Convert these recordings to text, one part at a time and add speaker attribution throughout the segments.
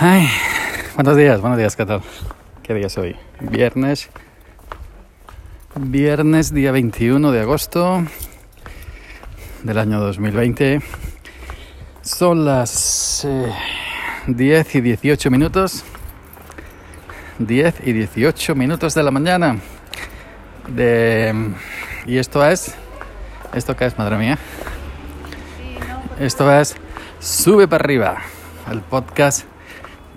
Speaker 1: Ay, buenos días, buenos días, ¿qué tal? ¿Qué día es hoy? Viernes. Viernes, día 21 de agosto del año 2020. Son las eh, 10 y 18 minutos. 10 y 18 minutos de la mañana. De, y esto es. ¿Esto qué es, madre mía? Esto es Sube para arriba, el podcast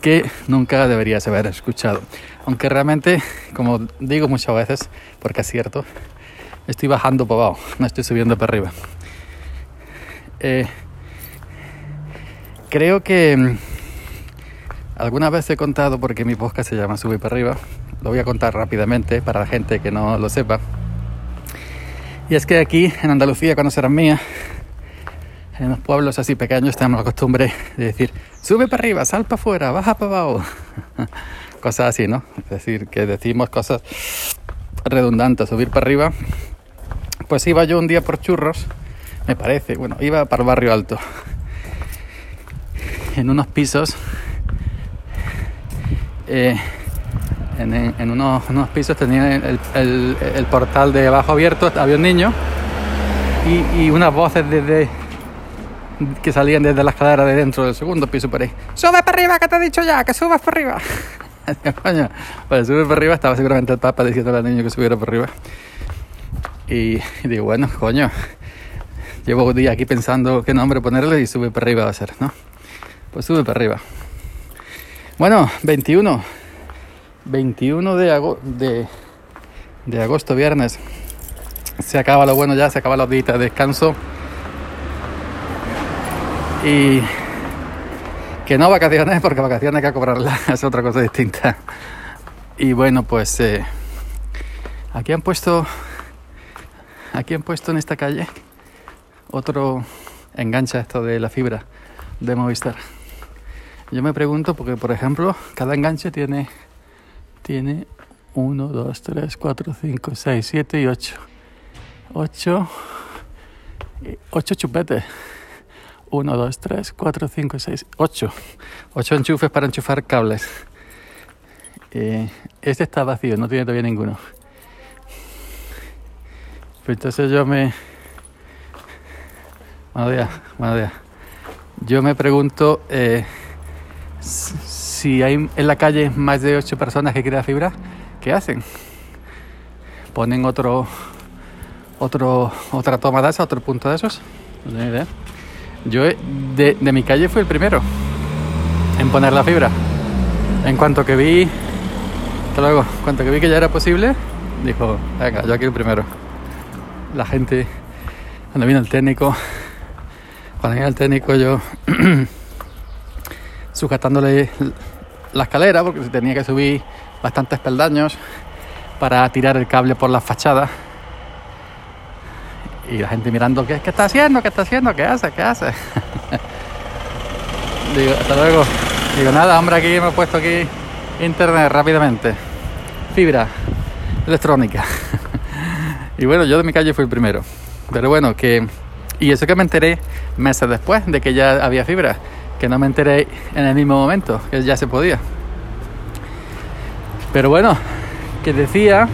Speaker 1: que nunca deberías haber escuchado. Aunque realmente, como digo muchas veces, porque es cierto, estoy bajando para abajo, no estoy subiendo para arriba. Eh, creo que mm, alguna vez he contado, porque mi podcast se llama Sube para arriba, lo voy a contar rápidamente para la gente que no lo sepa. Y es que aquí en Andalucía, cuando serán mía, en los pueblos así pequeños tenemos la costumbre de decir, sube para arriba, sal para afuera, baja para abajo. cosas así, ¿no? Es decir, que decimos cosas redundantes, subir para arriba. Pues iba yo un día por churros, me parece, bueno, iba para el barrio alto, en unos pisos, eh, en, unos, pisos tenía el, portal de abajo abierto, había un niño y unas voces desde que salían desde la escalera de dentro del segundo piso por ahí. ¡Sube para arriba, que te he dicho ya! ¡Que subas para arriba! Coño, pues sube para arriba estaba seguramente el Papa diciendo al niño que subiera para arriba. Y, y, digo, bueno, coño, llevo un día aquí pensando qué nombre ponerle y sube para arriba va a ser, ¿no? Pues sube para arriba. Bueno, 21. 21 de, ago de, de agosto, viernes. Se acaba lo bueno ya, se acaba los días de descanso y que no vacaciones porque vacaciones hay que cobrarlas es otra cosa distinta. Y bueno pues eh, aquí han puesto aquí han puesto en esta calle otro enganche esto de la fibra de Movistar. Yo me pregunto porque por ejemplo cada enganche tiene tiene 1 2 3 4 5 6 7 y 8 8 8 chupetes 1, 2, 3, 4, 5, 6, 8. 8 enchufes para enchufar cables. Eh, este está vacío, no tiene todavía ninguno. Pues entonces yo me... Buenos días, buenos días. Yo me pregunto eh, si hay en la calle más de 8 personas que quieren fibra, ¿qué hacen? ¿Ponen otro, otro, otra toma de esa, otro punto de esos? No tengo idea. Yo de, de, mi calle fui el primero en poner la fibra. En cuanto que vi, luego, en cuanto que vi que ya era posible, dijo, venga, yo aquí el primero. La gente, cuando vino el técnico, cuando vino el técnico yo sujetándole la escalera porque tenía que subir bastantes peldaños para tirar el cable por la fachada y la gente mirando, ¿qué, qué está haciendo? ¿Qué está haciendo? ¿Qué hace? ¿Qué hace? Digo, hasta luego. Digo, nada, hombre, aquí me he puesto aquí internet rápidamente. Fibra electrónica. y bueno, yo de mi calle fui el primero. Pero bueno, que... Y eso que me enteré meses después de que ya había fibra. Que no me enteré en el mismo momento, que ya se podía. Pero bueno, que decía...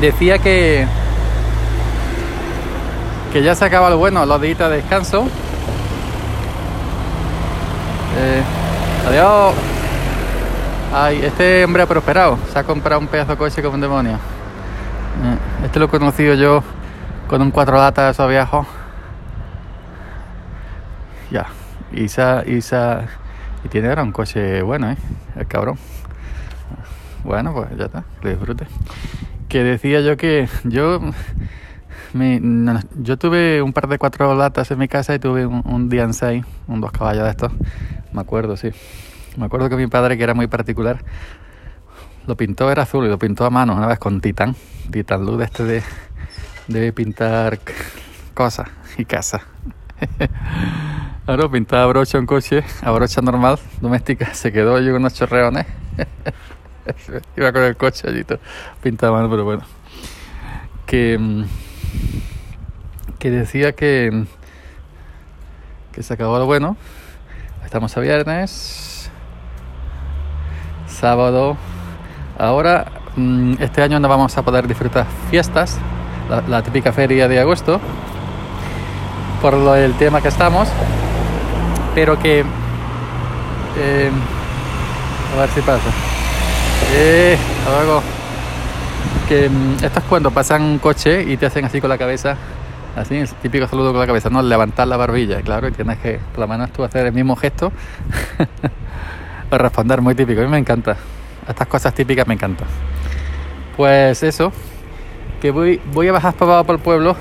Speaker 1: Decía que que ya se acaba lo bueno, los días de descanso. Eh, adiós. Ay, este hombre ha prosperado. Se ha comprado un pedazo de coche como un demonio. Eh, este lo he conocido yo con un cuatro latas de esos viejos. Ya. Y, sa, y, sa, y tiene ahora un coche bueno, ¿eh? El cabrón. Bueno, pues ya está. Que disfrute. Que decía yo que yo mi, yo tuve un par de cuatro latas en mi casa y tuve un, un Dian6, un dos caballos de estos. Me acuerdo, sí. Me acuerdo que mi padre, que era muy particular, lo pintó, era azul y lo pintó a mano una vez con Titan. Titan Luz, este de, de pintar cosas y casa. Ahora pintaba brocha un coche, a brocha normal, doméstica, se quedó yo con unos chorreones. Iba con el coche allí pintaba mano, pero bueno. Que mm, que decía que, que se acabó lo bueno. Estamos a viernes. sábado. Ahora, mm, este año no vamos a poder disfrutar fiestas, la, típica feria de agosto, por lo tema que estamos, pero que... eh, a ver si pasa. Eh, luego. Que mm, esto es cuando pasan un coche y te hacen así con la cabeza, así, el típico saludo con la cabeza, no, levantar la barbilla, claro, y tienes que, por la mano tú hacer el mismo gesto para responder, muy típico, a mí me encanta. Estas cosas típicas me encantan. Pues eso, que voy, voy a bajar para por el pueblo.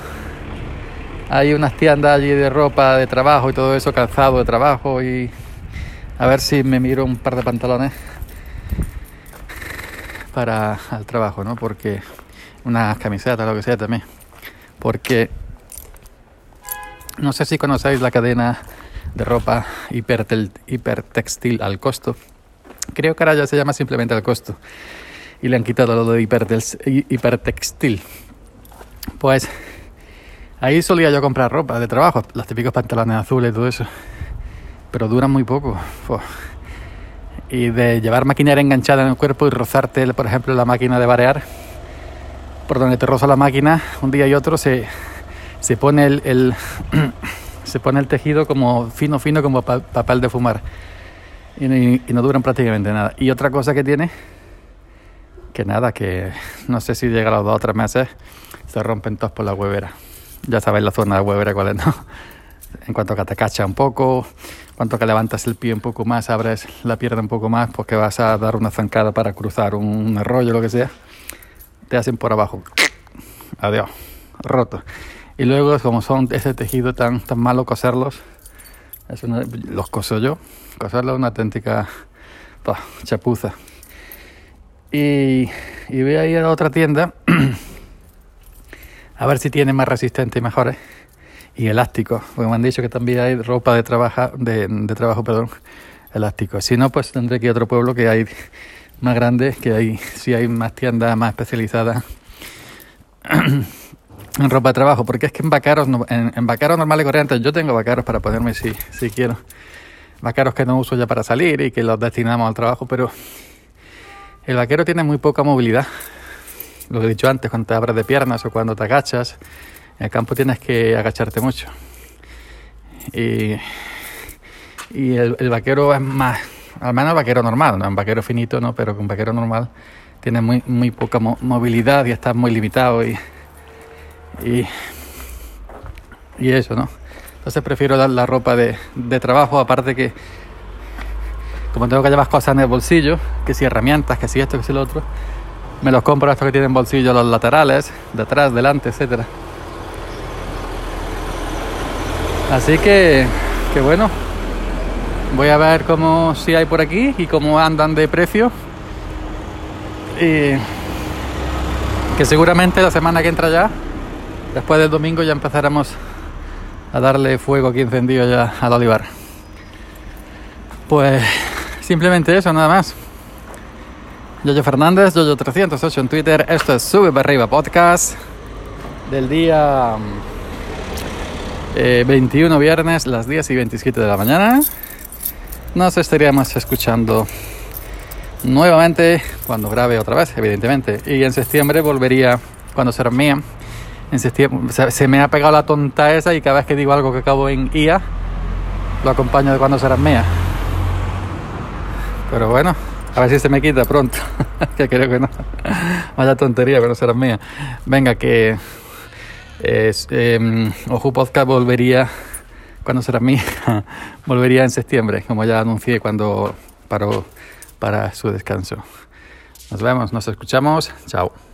Speaker 1: Hay unas tiendas allí de ropa de trabajo y todo eso, calzado de trabajo y a ver si me miro un par de pantalones para el trabajo, ¿no? Porque unas camisetas, lo que sea también. Porque no sé si conocéis la cadena de ropa hipertel, hipertextil al costo. Creo que ahora ya se llama simplemente al costo. Y le han quitado lo de hipertextil. Pues ahí solía yo comprar ropa de trabajo, los típicos pantalones azules y todo eso. Pero duran muy poco. Y de llevar maquinaria enganchada en el cuerpo y rozarte, por ejemplo, la máquina de barear, por donde te roza la máquina, un día y otro se, se pone el, el se pone el tejido como fino, fino, como pa papel de fumar. Y, y, y, no duran prácticamente nada. Y otra cosa que tiene, que nada, que no sé si llega a los dos o tres meses, se rompen todos por la huevera. Ya sabéis la zona de huevera cuál es, ¿no? En cuanto que te cacha un poco, cuanto que levantas el pie un poco más, abres la pierna un poco más, porque vas a dar una zancada para cruzar un arroyo, lo que sea, te hacen por abajo. Adiós, roto. Y luego, como son ese tejido tan, tan malo coserlos, es una, los coso yo. Coserlo es una auténtica chapuza. Y, y voy a ir a otra tienda a ver si tiene más resistente y mejores. Y elástico, porque me han dicho que también hay ropa de, trabaja, de, trabajo, perdón, elástico. Si no, pues tendré que ir a otro pueblo que hay más grande, que hay, si hay más tiendas más especializadas en ropa de trabajo, porque es que en vaqueros, en, en vaqueros normales y corrientes, yo tengo vaqueros para ponerme si, si quiero. Vaqueros que no uso ya para salir y que los destinamos al trabajo, pero el vaquero tiene muy poca movilidad. Lo he dicho antes, cuando te abres de piernas o cuando te agachas, en el campo tienes que agacharte mucho. Y, y el, vaquero es más, al menos el vaquero normal, no un vaquero finito, no, pero un vaquero normal tiene muy, muy poca mo movilidad y está muy limitado y, y, y, eso, ¿no? Entonces prefiero dar la ropa de, de trabajo, aparte que como tengo que llevar cosas en el bolsillo, que si herramientas, que si esto, que si lo otro, me los compro estos que tienen bolsillos los laterales, detrás, delante, etcétera. Así que, que bueno, voy a ver cómo si hay por aquí y cómo andan de precio. Y que seguramente la semana que entra ya, después del domingo, ya empezaremos a darle fuego aquí encendido ya al olivar. Pues simplemente eso, nada más. Yoyo Fernández, Yoyo308 en Twitter. Esto es Sube para arriba podcast del día eh, 21 viernes, las 10 y 27 de la mañana. Nos estaríamos escuchando nuevamente cuando grabe otra vez, evidentemente. Y en septiembre volvería cuando será mía. En septiembre se, se, me ha pegado la tonta esa y cada vez que digo algo que acabo en IA, lo acompaño de cuando será mía. Pero bueno, a ver si se me quita pronto. que creo que no. Vaya tontería, pero será mía. Venga, que es, Ojo Podcast volvería, cuando será mía? volvería en septiembre, como ya anuncié cuando paró para su descanso. Nos vemos, nos escuchamos. Chao.